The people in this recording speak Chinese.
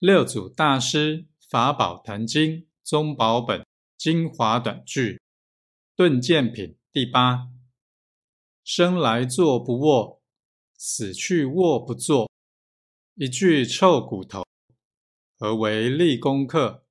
六祖大师法宝坛经宗宝本精华短句顿见品第八：生来坐不卧，死去卧不坐，一句臭骨头，何为立功课？